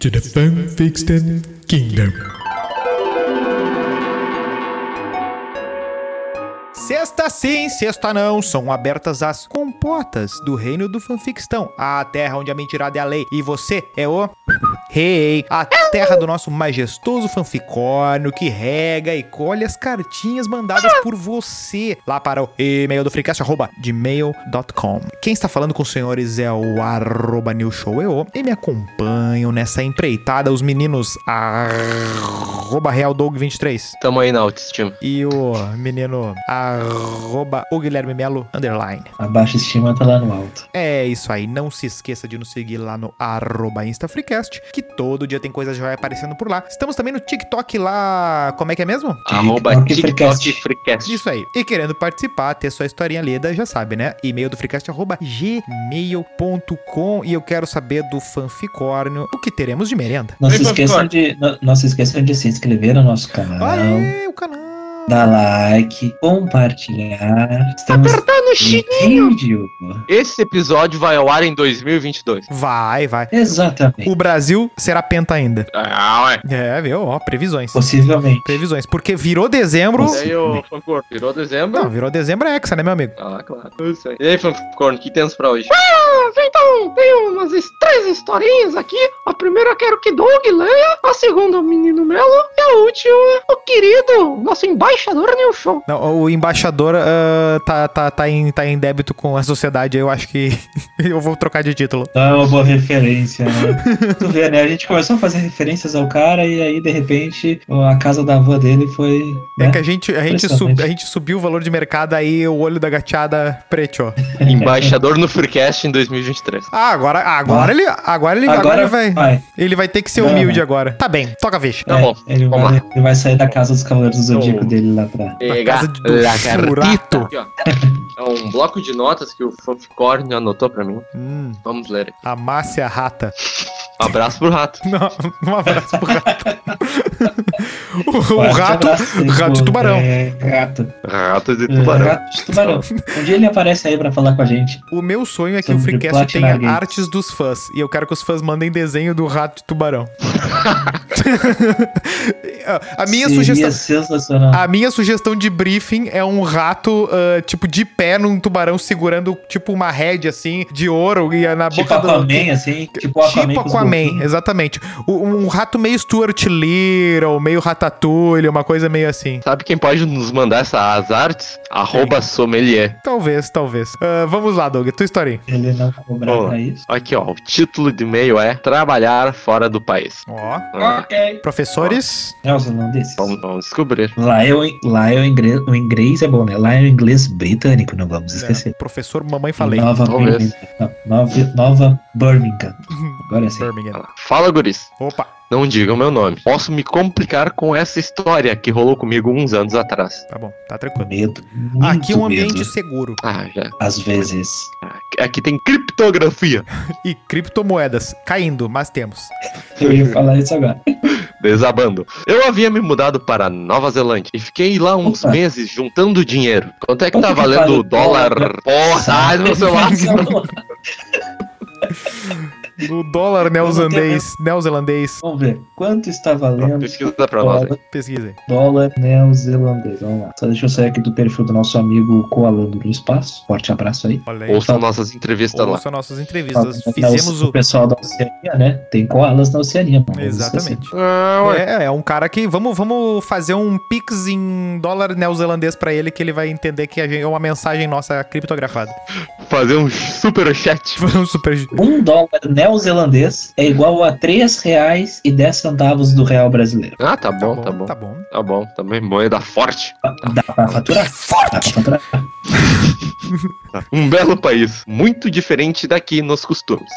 To the Fanfiction Kingdom. Sexta sim, sexta não, são abertas as compotas do reino do fanfictão, a terra onde a mentirada é a lei e você é o rei, a terra do nosso majestoso fanficórnio que rega e colhe as cartinhas mandadas por você lá para o e-mail do freecast, arroba gmail.com. Quem está falando com os senhores é o arroba newshoweo e me acompanham nessa empreitada os meninos arroba realdog23 Tamo aí na autoestima. e o menino arroba o Guilherme Melo underline. A baixa estima tá lá no alto. É isso aí, não se esqueça de nos seguir lá no arroba InstaFreecast, que todo dia tem coisa já aparecendo por lá. Estamos também no TikTok lá, como é que é mesmo? Arroba TikTok TikTok Freecast. Freecast. Isso aí. E querendo participar, ter sua historinha lida, já sabe, né? E-mail do freecast arroba gmail.com e eu quero saber do fanficórnio o que teremos de merenda. Não Ei, se, esqueçam de, não, não se esqueçam de se inscrever no nosso canal, Aê, o canal. Dar like, compartilhar. Estamos Apertar no vídeo. Esse episódio vai ao ar em 2022. Vai, vai. Exatamente. O Brasil será penta ainda. Ah, ué. É, viu? Ó, previsões. Possivelmente. Previsões. Porque virou dezembro. E aí, ô Fancorn, virou dezembro? Não, virou dezembro é hexa, né, meu amigo? Ah, claro. Isso aí. E aí, Fancorn, o que temos pra hoje? Então, tem umas três historinhas aqui. A primeira eu quero que Doug leia, a segunda o menino Melo e a última o querido, nosso embaixador. Não, o embaixador ah, tá, tá, tá, em, tá em débito com a sociedade. Eu acho que eu vou trocar de título. Não é uma boa referência, né? tu vê, né? A gente começou a fazer referências ao cara e aí, de repente, a casa da avó dele foi. É né? que a gente, a, gente sub, a gente subiu o valor de mercado, aí o olho da gateada preto, ó. Embaixador no Freecast em 2023. Ah, agora, agora Ah. ele, agora ele, agora Agora ele vai, vai. ele vai ter que ser humilde não. agora. Tá bem, toca a ficha. Tá É, bom, Ele vamos vai, ele vai sair da casa dos Cavaleiros do Zodíaco Oh. dele lá pra. Pega casa do lagartita. Churato. Aqui, ó. É um bloco de notas que o Fancorn anotou pra mim. Hum, Vamos ler. a Márcia Rata. Um abraço pro rato. Não, um abraço pro rato. o, o rato, abraço, rato de tubarão. É, rato. Rato de É, tubarão. Rato de tubarão. Um dia ele aparece aí pra falar com a gente. O meu sonho é que Sobre o Freecast tenha Gates. artes dos fãs. E eu quero que os fãs mandem desenho do rato de tubarão. a minha Seria sugestão. sensacional. A minha sugestão de briefing é um rato, ah, tipo, de pé num tubarão segurando, tipo, uma rede, assim, de ouro e na tipo boca do... Aquaman, assim. Tipo Aquaman. Tipo Aquaman, exatamente. O- Um rato meio Stuart Little, meio Ratatouille, uma coisa meio assim. Sabe quem pode nos mandar essas artes? Arroba sommelier. Talvez, talvez. Ah, vamos lá, Doug, tua historinha. Ele não vai cobrar Boa. pra isso. Aqui, ó. O título de e-mail é Trabalhar fora do país. Ó. Ah, Ok. Professores. Nelson, não desses. vamos, vamos descobrir. Lá é, o, lá é o inglês, o inglês é bom, né? Lá é o inglês britânico, não vamos esquecer. É, professor Mamãe Falei. Nova Talvez. Birmingham. Não, Nova, Nova Birmingham. Agora sim. Birmingham. Fala, guris. Opa. Não digam meu nome. Posso me complicar com essa história que rolou comigo uns anos atrás. Tá bom, tá tranquilo. Medo. Muito Aqui é um ambiente medo. seguro. Ah, já. Às vezes. Aqui tem criptografia. E criptomoedas. Caindo, mas temos. Eu ia falar isso agora. Desabando. Eu havia me mudado para Nova Zelândia e fiquei lá uns Opa. meses juntando dinheiro. Quanto é que Quanto tá que valendo vale o dólar? dólar? Porra, ai, no celular. O dólar neozelandês. Neozelandês. Vamos ver. Quanto está valendo Pesquisa pra nós. aí. dólar, Pesquisem. dólar neozelandês? Vamos lá. Só deixa eu sair aqui do perfil do nosso amigo Coalando no Espaço. Forte abraço aí. Olha aí. Ouçam nossas entrevistas lá. Ouça nossas entrevistas. Tá, Fizemos o o. pessoal da Oceania, né? Tem koalas na Oceania. esquecer. Exatamente. Ah. É, é um cara que. Vamos, vamos fazer um pix em dólar neozelandês pra ele, que ele vai entender que a gente- é uma mensagem nossa criptografada. Fazer um super chat. Um super. Um dólar neozelandês é igual a 3 reais e 10 centavos do real brasileiro. Ah, tá bom, tá bom. Tá bom. Tá bom, também moeda forte. Dá pra faturar? Dá pra faturar. Um belo país, muito diferente daqui nos costumes.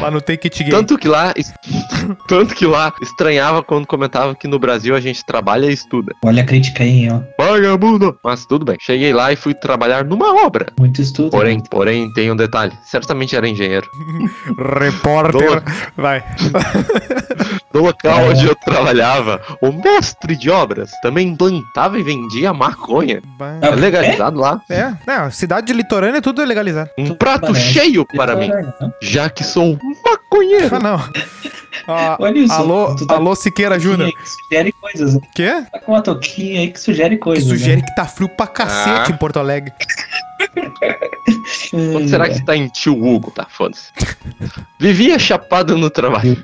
Lá no Take It Game. Tanto que lá, tanto que lá estranhava quando comentava que no Brasil a gente trabalha e estuda. Olha a crítica aí, ó. Vagabundo! Mas tudo bem. Cheguei lá e fui trabalhar numa obra. Muito estudo. Porém, porém, tem um detalhe. Certamente era engenheiro. Repórter. Vai. No local É. onde eu trabalhava, o mestre de obras também plantava e vendia maconha. É legalizado lá. É, não, cidade de litorânea tudo é legalizado. Um prato Parece. cheio para mim, Não. já que sou maconheiro. Ah, não. Ah, Olha isso. alô, tá alô Siqueira Júnior. que Sugere coisas. Quê? Tá com uma touquinha aí que sugere Que coisas. sugere que tá frio pra cacete Ah. em Porto Alegre. Será que está em tio Hugo? Tá, foda-se. Vivia chapado no trabalho.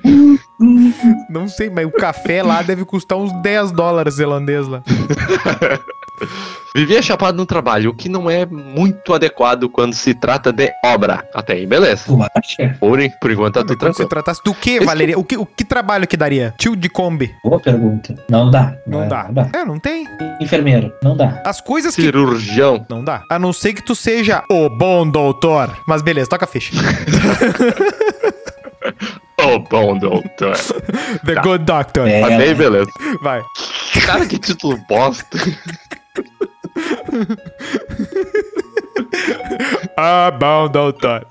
Não sei, mas o café lá deve custar uns 10 dólares zelandês lá. Vivia chapado no trabalho, o que não é muito adequado quando se trata de obra. Até aí, beleza. Tu acha? Porém, por enquanto tá tudo Quando se tranquilo. tratasse do que, Esse- Valeria? O que, o que trabalho que daria? Tio de Kombi. Boa pergunta. Não dá. Não é, dá. Não dá. É, não tem. Enfermeiro. Não dá. As coisas que. Cirurgião. Não dá. A não ser que tu seja o bom doutor. Mas beleza, toca a ficha. Oh, bom doutor. The Tá. Good Doctor. É. Até aí, beleza. Vai. Cara, que título bosta. Ah, bom doutor.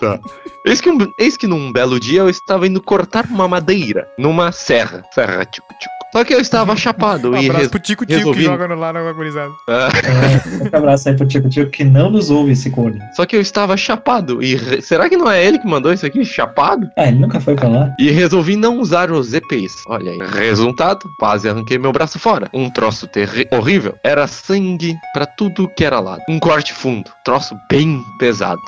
Tá. Eis que, um- eis que num belo dia eu estava indo cortar uma madeira numa serra. Serra, tico, tico. Só que eu estava chapado Um e abraço pro Tico Tico que resolvi- joga no lá na gurizada. Ah, É, um abraço aí pro Tico Tico que não nos ouve esse corno. Só que eu estava chapado e re- será que não é ele que mandou isso aqui? Chapado? Ah, ele nunca foi pra lá. E resolvi não usar os EPIs. Olha aí. Resultado, quase arranquei meu braço fora. Um troço terri- horrível. Era sangue pra tudo que era lado. Um corte fundo. Troço bem pesado.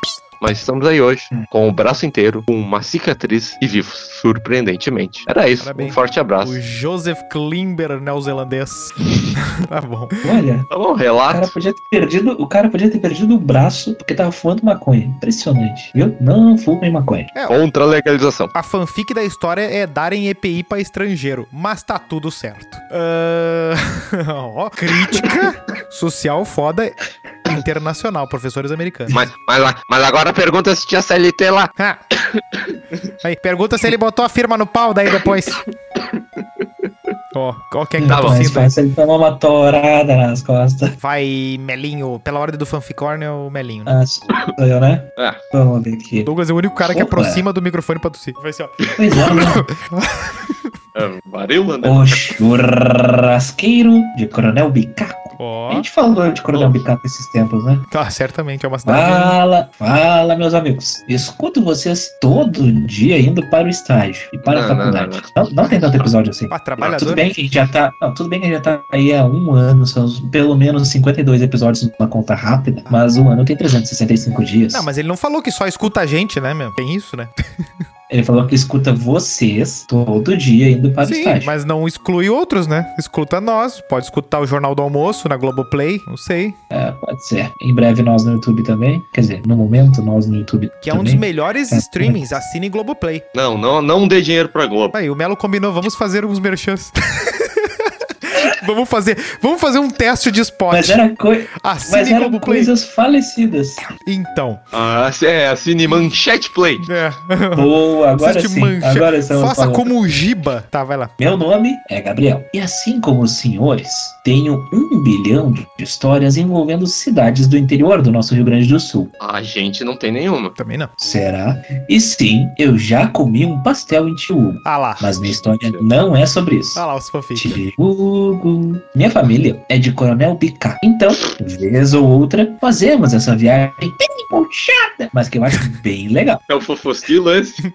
Mas estamos aí hoje, Hum. com o braço inteiro, com uma cicatriz e vivos, surpreendentemente. Era isso. Parabéns. Um forte abraço. O Joseph Klimber neozelandês. tá bom. Olha, Tá bom, o cara relato. podia ter perdido, o cara podia ter perdido o braço porque tava fumando maconha. Impressionante, viu? Não fumem maconha. Contra a legalização. A fanfic da história é darem EPI pra estrangeiro, mas tá tudo certo. Ah, Ó, crítica social foda internacional, professores americanos. Mas, mas, lá- mas agora pergunta se tinha CLT lá. Ah. Aí, pergunta se ele botou a firma no pau daí depois. Ó, ó quem é que tá Tá tossindo ele tomar uma torada nas costas. Vai, Melinho. Pela ordem do fanficorn é o Melinho. né? Ah, sou eu, né? É. Vamos ver aqui. Douglas é o único cara que Opa. aproxima do microfone pra tossir. Vai ser, ó. Pois é, né? Varíola, né? O churrasqueiro de Coronel Bicaco. A Ó, gente falou de Coronel Bicaco esses tempos, né? tá, certamente é uma cidade. Fala, fala, meus amigos. Escuto vocês todo dia indo para o estágio e para a Não, não, faculdade. Não, não, tem tanto episódio assim. Ah, Tudo trabalhador. bem que a gente já tá. Não, tudo bem que a gente já tá aí há um ano, são pelo menos 52 episódios numa conta rápida, mas um ano tem 365 dias. Não, mas ele não falou que só escuta a gente, né, meu? Tem isso, né? Ele falou que escuta vocês todo dia indo para o Sim, estágio. mas não exclui outros, né? Escuta nós. Pode escutar o Jornal do Almoço na Globoplay, não sei. É, pode ser. Em breve nós no YouTube também. Quer dizer, no momento nós no YouTube Que é um dos também. melhores É. streamings. Assine Globoplay. Não, não, não dê dinheiro pra Globo. Aí, o Melo combinou, vamos fazer uns merchans. vamos fazer, vamos fazer um teste de spot. Mas era, coi Assine mas Globoplay. coisas falecidas. Então, Ah, é, assine Manchete Play. é. Boa, agora Assiste sim. mancha- Agora Faça falando. como o Giba. Tá, vai lá. Meu nome é Gabriel. E assim como os senhores, tenho um bilhão de histórias envolvendo cidades do interior do nosso Rio Grande do Sul. A gente não tem nenhuma. Também não. Será? E sim, eu já comi um pastel em Tiúgo. Ah lá. Mas minha história não é sobre isso. Ah lá os fanfics. Tiúgo. Minha família é de Coronel Bica. Então, vez ou outra, fazemos essa viagem bem puxada, mas que eu acho bem legal. É o Fofosquilo esse?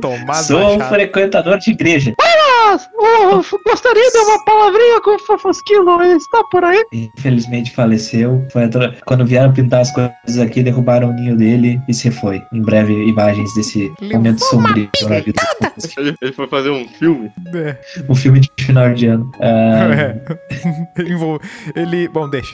Tomás Sou um frequentador de igreja. Oh, gostaria de uma palavrinha com o Fofosquilo, ele está por aí? Infelizmente faleceu. Foi atra- Quando vieram pintar as coisas aqui, derrubaram o ninho dele e se foi. Em breve, imagens desse Levou momento sombrio na vida do Ele, ele foi fazer um filme. É. Um filme de final de ano. Ah, É. ele. Bom, deixa.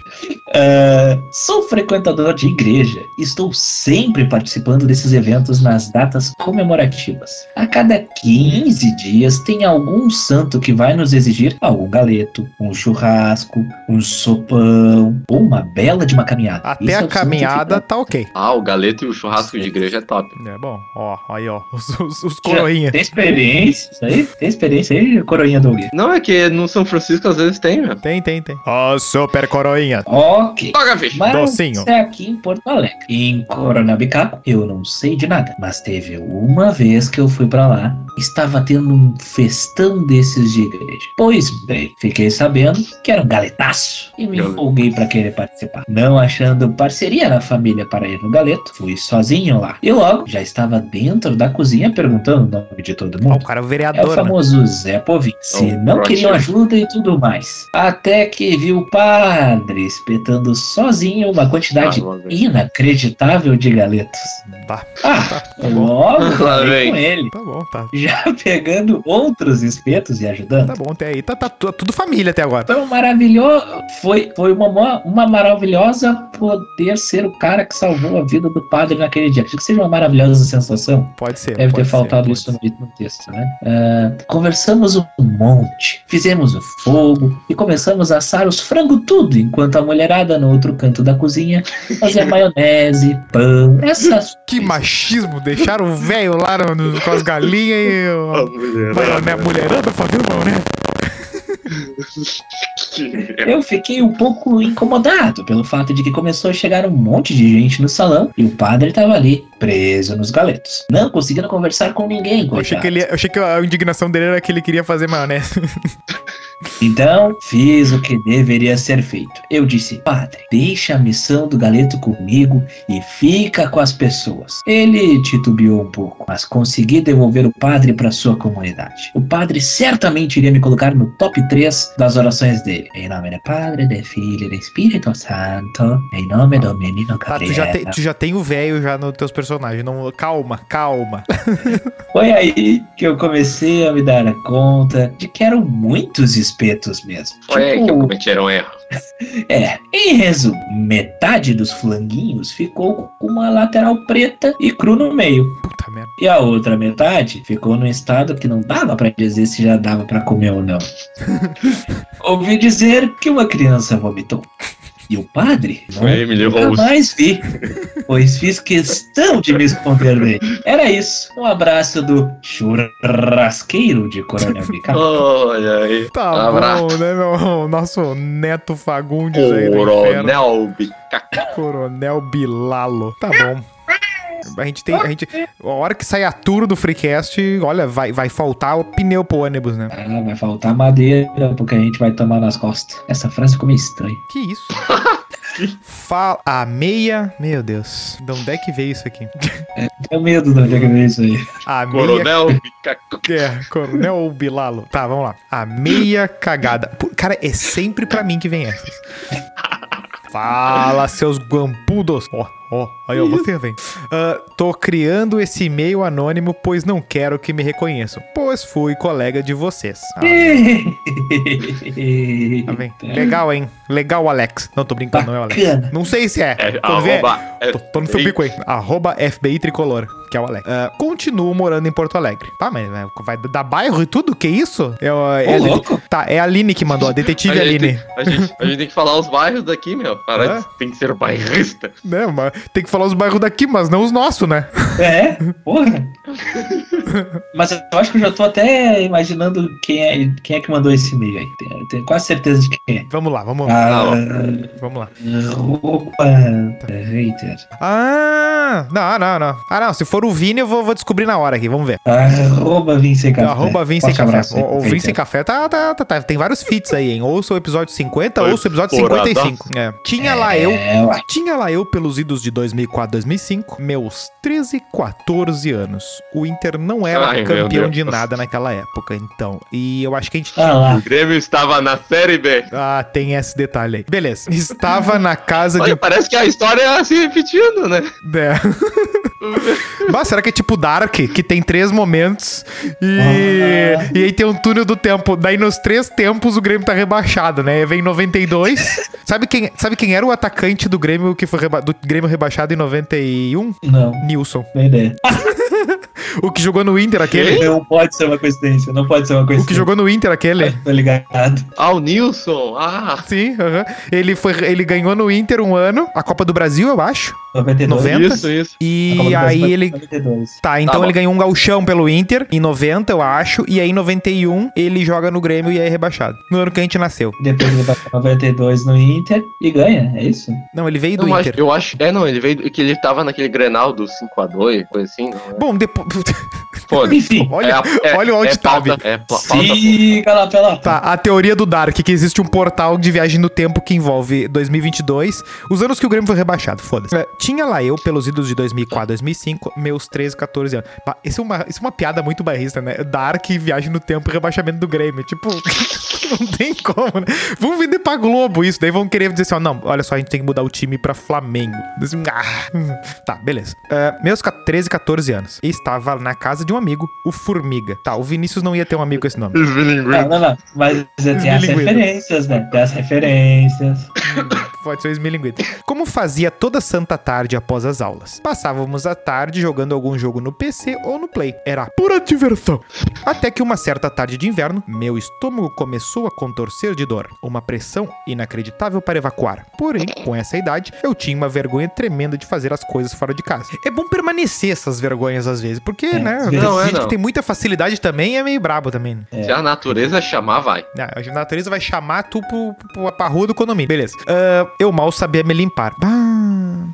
ah, sou frequentador de igreja. Estou sempre participando desses eventos nas datas comemorativas. A cada 15 dias tem algum santo que vai nos exigir algum galeto, um churrasco, um sopão ou uma bela de uma caminhada. Até Isso é a que caminhada tá ok. Ah, o galeto e o churrasco de igreja é top. É bom. Ó, aí, ó. Os, os, os coroinha. Tem experiência isso aí? Tem experiência aí, coroinha Doug? Não, é que no São Francisco às vezes tem, meu. Tem, tem, tem. Ó, super coroinha. Ok. Toca, ficha. Mas Docinho. é aqui em Porto Alegre. Em Coronabicaco, eu não sei de nada. Mas teve uma vez que eu fui pra lá, estava tendo um festão desses de igreja. Pois bem, fiquei sabendo que era um galetaço e me empolguei pra querer participar. Não achando parceria na família para ir no galeto, fui sozinho lá. E logo já estava dentro da cozinha perguntando o nome de todo mundo. o cara é o É o vereador, né? famoso Zé Povinho. Se É o não queriam ajuda e tudo mais. Até que viu o padre espetando sozinho uma quantidade Ah, inacreditável de galetos. Tá, Ah, tá bom. logo vem. com ele. Tá bom, tá. Já pegando outros espetos e ajudando. Tá bom, até aí. Tá, tá tu- tudo família até agora. Um maravilhoso. Foi, foi uma, uma maravilhosa poder ser o cara que salvou a vida do padre naquele dia. Acho que seja uma maravilhosa sensação. Pode ser. Deve ter pode ser, faltado pode isso ser. no, texto, né? Ah, conversamos um monte, fizemos o fogo e começamos a assar os frango tudo, enquanto a mulherada no outro canto da cozinha fazia maionese, pão, essas Que machismo, deixaram o velho lá no- no- com as galinhas e Ah, o. mulher. Maioné, mulherada fazendo maionese. Eu fiquei um pouco incomodado pelo fato de que começou a chegar um monte de gente no salão e o padre estava ali, preso nos galetos, não conseguindo conversar com ninguém. Eu achei, que ele, eu achei que a indignação dele era que ele queria fazer maionese. Então, fiz o que deveria ser feito. Eu disse, padre, deixa a missão do galeto comigo e fica com as pessoas. Ele titubeou um pouco, mas consegui devolver o padre para sua comunidade. O padre certamente iria me colocar no top 3 das orações dele. Em nome do Padre, do Filho e do Espírito Santo, em nome do menino Tá, tu já, Gabriel. tem, tu já tem o velho já nos teus personagens. Não, calma, calma. Foi aí que eu comecei a me dar conta de que eram muitos espetos mesmo. Foi aí que eu Tipo, cometi um erro. É, em resumo, metade dos flanguinhos ficou com uma lateral preta e cru no meio. Puta merda. E a outra metade ficou num estado que não dava pra dizer se já dava pra comer ou não. Ouvi dizer que uma criança vomitou. E o padre não Foi Emily nunca Rose. mais vi, pois fiz questão de me esconder dele. Era isso. Um abraço do churrasqueiro de Coronel Bicar. Olha aí. Tá Abraço. bom, né, meu? Nosso neto Fagundes aí. Coronel Bicaca. Coronel Bilalo. Tá bom. A gente tem. A, gente, a hora que sair a tour do Freecast, olha, vai, vai faltar o pneu pro ônibus, né? Ah, vai faltar madeira porque a gente vai tomar nas costas. Essa frase ficou meio estranha. Que isso? Fala. A meia. Meu Deus. De onde é que veio isso aqui? Tenho medo de onde é que veio isso aí. A meia. Coronel Bicaca. É, Coronel Bilalo. Tá, vamos lá. A meia cagada. Cara, é sempre pra mim que vem essas. Fala, seus guampudos. Ó, ó, aí ó, você vem. Ah, tô criando esse e-mail anônimo, pois não quero que me reconheçam. Pois fui colega de vocês. Ah, tá bem. Legal, hein? Legal, Alex. Não, tô brincando, não é o Alex. Não sei se é. É, Quando arroba, é, Tô, tô no seu bico aí. Arroba FBI Tricolor, que é o Alex. Ah, continuo morando em Porto Alegre. Tá, mas vai- dar bairro e tudo? Que isso? É, o- é Ô, a Lili- louco. tá, é a Aline que mandou, a detetive a, gente, Aline. a, gente, a gente tem que falar os bairros daqui, meu. De- tem que ser bairrista. Né, mas tem que falar os bairros daqui, mas não os nossos, né? É, porra. Mas eu acho que eu já tô até imaginando quem é, quem é que mandou esse e-mail aí. Tenho, tenho quase certeza de quem é. Vamos lá, vamos lá, Ah, vamos lá. roupa. Hater. Ah, não, não, não. Ah, não, se for o Vini, eu vou, vou descobrir na hora aqui, vamos ver. Arroba Vim Sem Café. Arroba Forte Café. abraço O, o. Sem Café tá, tá, tá, tá- Tem vários feats aí, hein? Ouça o episódio 50, Foi ouça o episódio poradaço. 55. É. Tinha lá eu. É, ué. Tinha lá eu pelos idos de 2004, 2005, meus 13, 14 anos. O Inter não era Ai, campeão de nada naquela época, então. E eu acho que a gente. Ah. O Grêmio estava na Série B. Ah, tem esse detalhe aí. Beleza. Estava na casa de. Olha, parece que a história é se repetindo, né? É. Mas será que é tipo Dark, que tem três momentos e, Ah. e aí tem um túnel do tempo. Daí nos três tempos o Grêmio tá rebaixado, né? Vem 92. sabe, quem, sabe quem era o atacante do Grêmio que foi reba- do Grêmio rebaixado em 91? Não, Nilson. não ideia. O que jogou no Inter aquele? Não pode ser uma coincidência, não pode ser uma O coincidência. que jogou no Inter aquele? Tô ligado. Ah, o Nilson. Ah, Sim, aham. ele, foi, ele ganhou no Inter um ano, a Copa do Brasil, eu acho. 92. 90? Isso, isso. E aí ele 92. Tá, então bom. ele ganhou um gauchão pelo Inter em 90, eu acho, e aí em 91 ele joga no Grêmio e é rebaixado. No ano que a gente nasceu. Depois ele vai pra 92 no Inter e ganha, é isso? Não, ele veio do acho, Inter. eu acho. É, não, ele veio. Que ele tava naquele Grenal do 5x2, coisa assim, não é? Bom, depois. Enfim. Olha, É a- é- olha o alt é pauta- É Siga lá pela. Tá, a teoria do Dark, que existe um portal de viagem no tempo que envolve 2022, os anos que o Grêmio foi rebaixado, foda-se. É, tinha lá eu, pelos idos de 2004, 2005, meus 13, 14 anos. Isso é uma, isso é uma piada muito barrista, né? Dark, viagem no tempo e rebaixamento do Grêmio. Tipo, não tem como, né? Vamos vender pra Globo isso, daí vão querer dizer assim, ó, não, olha só, a gente tem que mudar o time pra Flamengo. Assim, ah, hum. tá, beleza. É, meus ca- 13, 14 anos. E estava na casa de um amigo, o Formiga. Tá, o Vinícius não ia ter um amigo com esse nome. Não, não, não. Mas tem as Esmilinguido. referências, né? Tem as referências. Pode ser o esmilinguido. Como fazia toda santa tarde após as aulas? Passávamos a tarde jogando algum jogo no PC ou no Play. Era Pura diversão. até que uma certa tarde de inverno, meu estômago começou a contorcer de dor. Uma pressão inacreditável para evacuar. Porém, com essa idade, eu tinha uma vergonha tremenda de fazer as coisas fora de casa. É bom permanecer essas vergonhas às vezes, porque, É, né, Não, é gente não. que tem muita facilidade também é meio brabo também. né? Se a natureza chamar, vai. Ah, a natureza vai chamar tu pro, pro, pra rua do condomínio. Beleza. Ah, eu mal sabia me limpar. Bah.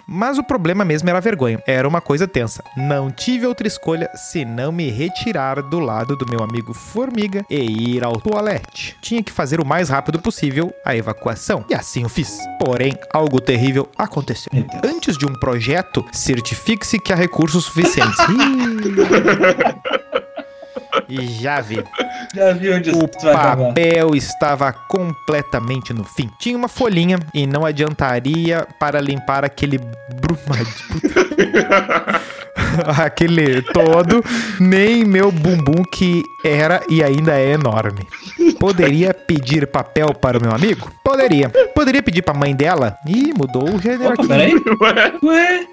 Mas o problema mesmo era a vergonha. Era uma coisa tensa. Não tive outra escolha senão me retirar do lado do meu amigo Formiga e ir ao toalete. Tinha que fazer o mais rápido possível a evacuação. E assim eu fiz. Porém, algo terrível aconteceu. Antes de um projeto, certifique-se que há recursos suficientes. E já vi. Já viu onde O papel estava completamente no fim. Tinha uma folhinha e não adiantaria para limpar aquele brumadinho. aquele todo, nem meu bumbum que era e ainda é enorme. Poderia pedir papel para o meu amigo? Poderia. Poderia pedir para a mãe dela? Ih, mudou o gênero Opa, aqui. peraí. Ué?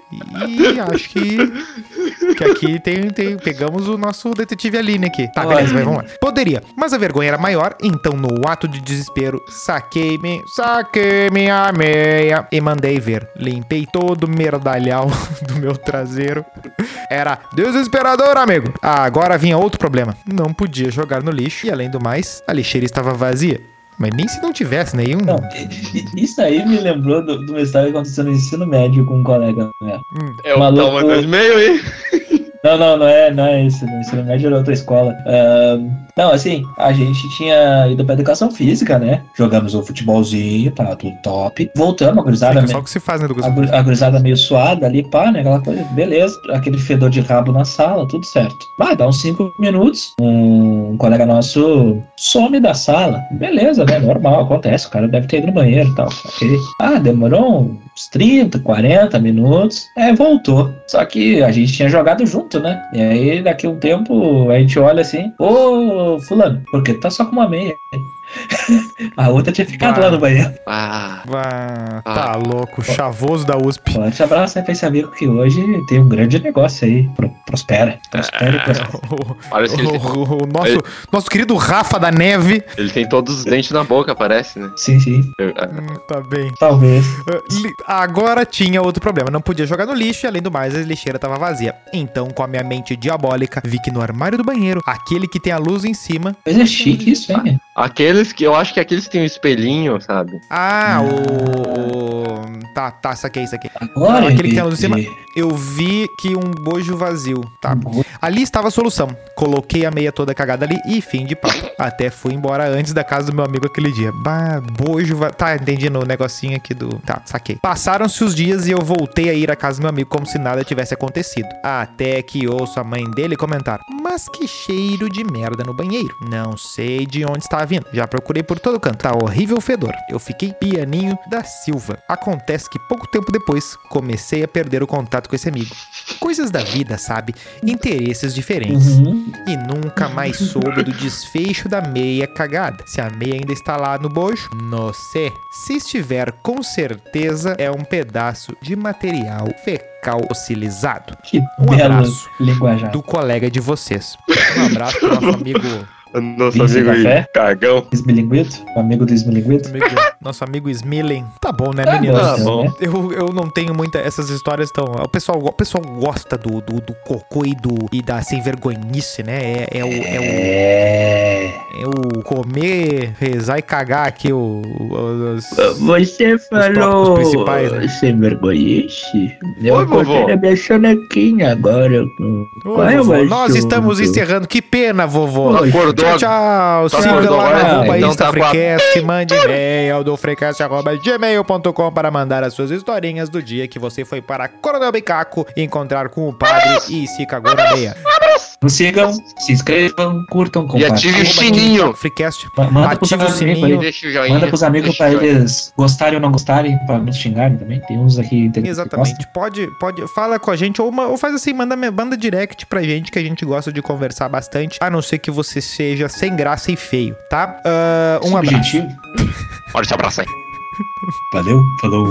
E acho que, que aqui tem, tem- pegamos o nosso detetive Aline aqui. Tá, beleza, vai, vamos lá. Poderia, mas a vergonha era maior, então no ato de desespero, saquei me, saquei minha meia e mandei ver. Limpei todo o merdalhau do meu traseiro. Era desesperador, amigo. Ah, agora vinha outro problema. Não podia jogar no lixo e além do mais, a lixeira estava vazia. Mas nem se não tivesse nenhum. Não, isso aí me lembrou do- de uma história que aconteceu no ensino médio com um colega meu. É o Maluco. e-mail aí. Não, não, não é, não é isso. No ensino médio era outra escola. Ahn, não, assim, a gente tinha ido pra educação física, né? Jogamos um futebolzinho, tá tudo top. Voltamos, a gurizada, Fica me- só o que se faz na a, educação. a gurizada meio suada ali, pá, né? Aquela coisa, beleza. Aquele fedor de rabo na sala, tudo certo. Vai, dá uns cinco minutos. Um colega nosso some da sala. Beleza, né? Normal, acontece. O cara deve ter ido no banheiro e tal. Ok. Ah, demorou uns 30, 40 minutos. É, voltou. Só que a gente tinha jogado junto, né? E aí, daqui a um tempo, a gente olha assim: Ô, Fulano, por que tu tá só com uma meia? a outra tinha ficado lá no banheiro. Ah, Vá, tá louco, chavoso da USP. Forte abraço aí pra esse amigo que hoje tem um grande negócio aí. Pro- prospera. Prospera e prospera. O, parece que ele tem, o- o nosso, nosso querido Rafa da Neve. ele tem todos os dentes na boca, parece, né? Sim, sim. Eu- ah, Hum, tá bem. Talvez. Li- Agora tinha outro problema. Não podia jogar no lixo e, além do mais, a lixeira tava vazia. Então, com a minha mente diabólica, vi que no armário do banheiro, aquele que tem a luz em cima. Mas é chique isso, hein? Aqueles que eu acho que aqueles que tem um espelhinho, sabe? Ah, o. o- Tá, tá, saquei, saquei. Agora. aquele que tem a luz em cima. Eu vi que um bojo vazio. Tá. Ali estava a solução. Coloquei a meia toda cagada ali e fim de papo. Até fui embora antes da casa do meu amigo aquele dia. Bah, bojo. Va... Tá, entendi no negocinho aqui do. Tá, saquei. Passaram-se os dias e eu voltei a ir à casa do meu amigo como se nada tivesse acontecido. Até que ouço a mãe dele comentar: Mas que cheiro de merda no banheiro. Não sei de onde está vindo. Já procurei por todo canto. Tá horrível fedor. Eu fiquei pianinho da Silva. Acontece que pouco tempo depois comecei a perder o contato com esse amigo. Coisas da vida, sabe? Interesses diferentes Uhum. e nunca mais soube do desfecho da meia cagada. Se a meia ainda está lá no bojo, não sei. Se estiver, com certeza é um pedaço de material fecal fossilizado Que Um abraço linguajar. do colega de vocês. Um abraço pro nosso amigo Nosso Vince amigo aí, Café? Cagão. Esmilinguito? O amigo do Esmilinguito? Amigo- nosso amigo Smillen. Tá bom, né, Tá meninos? Tá bom. Eu, eu não tenho muita. Essas histórias tão. O pessoal, o pessoal gosta do, do, do cocô e, do, e da sem vergonhice, né? É, é o. É o É. É o comer, rezar e cagar aqui o, o- os- Você tópicos principais, né? sem vergonhice? Eu Oi, vovô. na minha sonequinha agora. Ô, vovô, nós estamos encerrando. Que pena, vovô. Acordou Tchau, tchau. Tá Siga lá no arroba Então tá. Mande e-mail do freecast.gmail.com para mandar as suas historinhas do dia que você foi para Coronel Bicaco encontrar com o padre e se cagou na meia. Nos sigam, se inscrevam, curtam, E compartilhem. ative o sininho. Freecast. Ma- Manda pros Ativa o amigos sininho. aí. Deixa o joinha. Manda pros amigos pra eles gostarem ou não gostarem, pra nos xingarem também. Tem uns aqui Exatamente. Pode, pode, fala com a gente ou, ma- ou faz assim, manda, manda direct pra gente que a gente gosta de conversar bastante, a não ser que você seja sem graça e feio, tá? Ah, um gostam. abraço. Subjetivo. Olha esse abraço aí. Valeu, falou.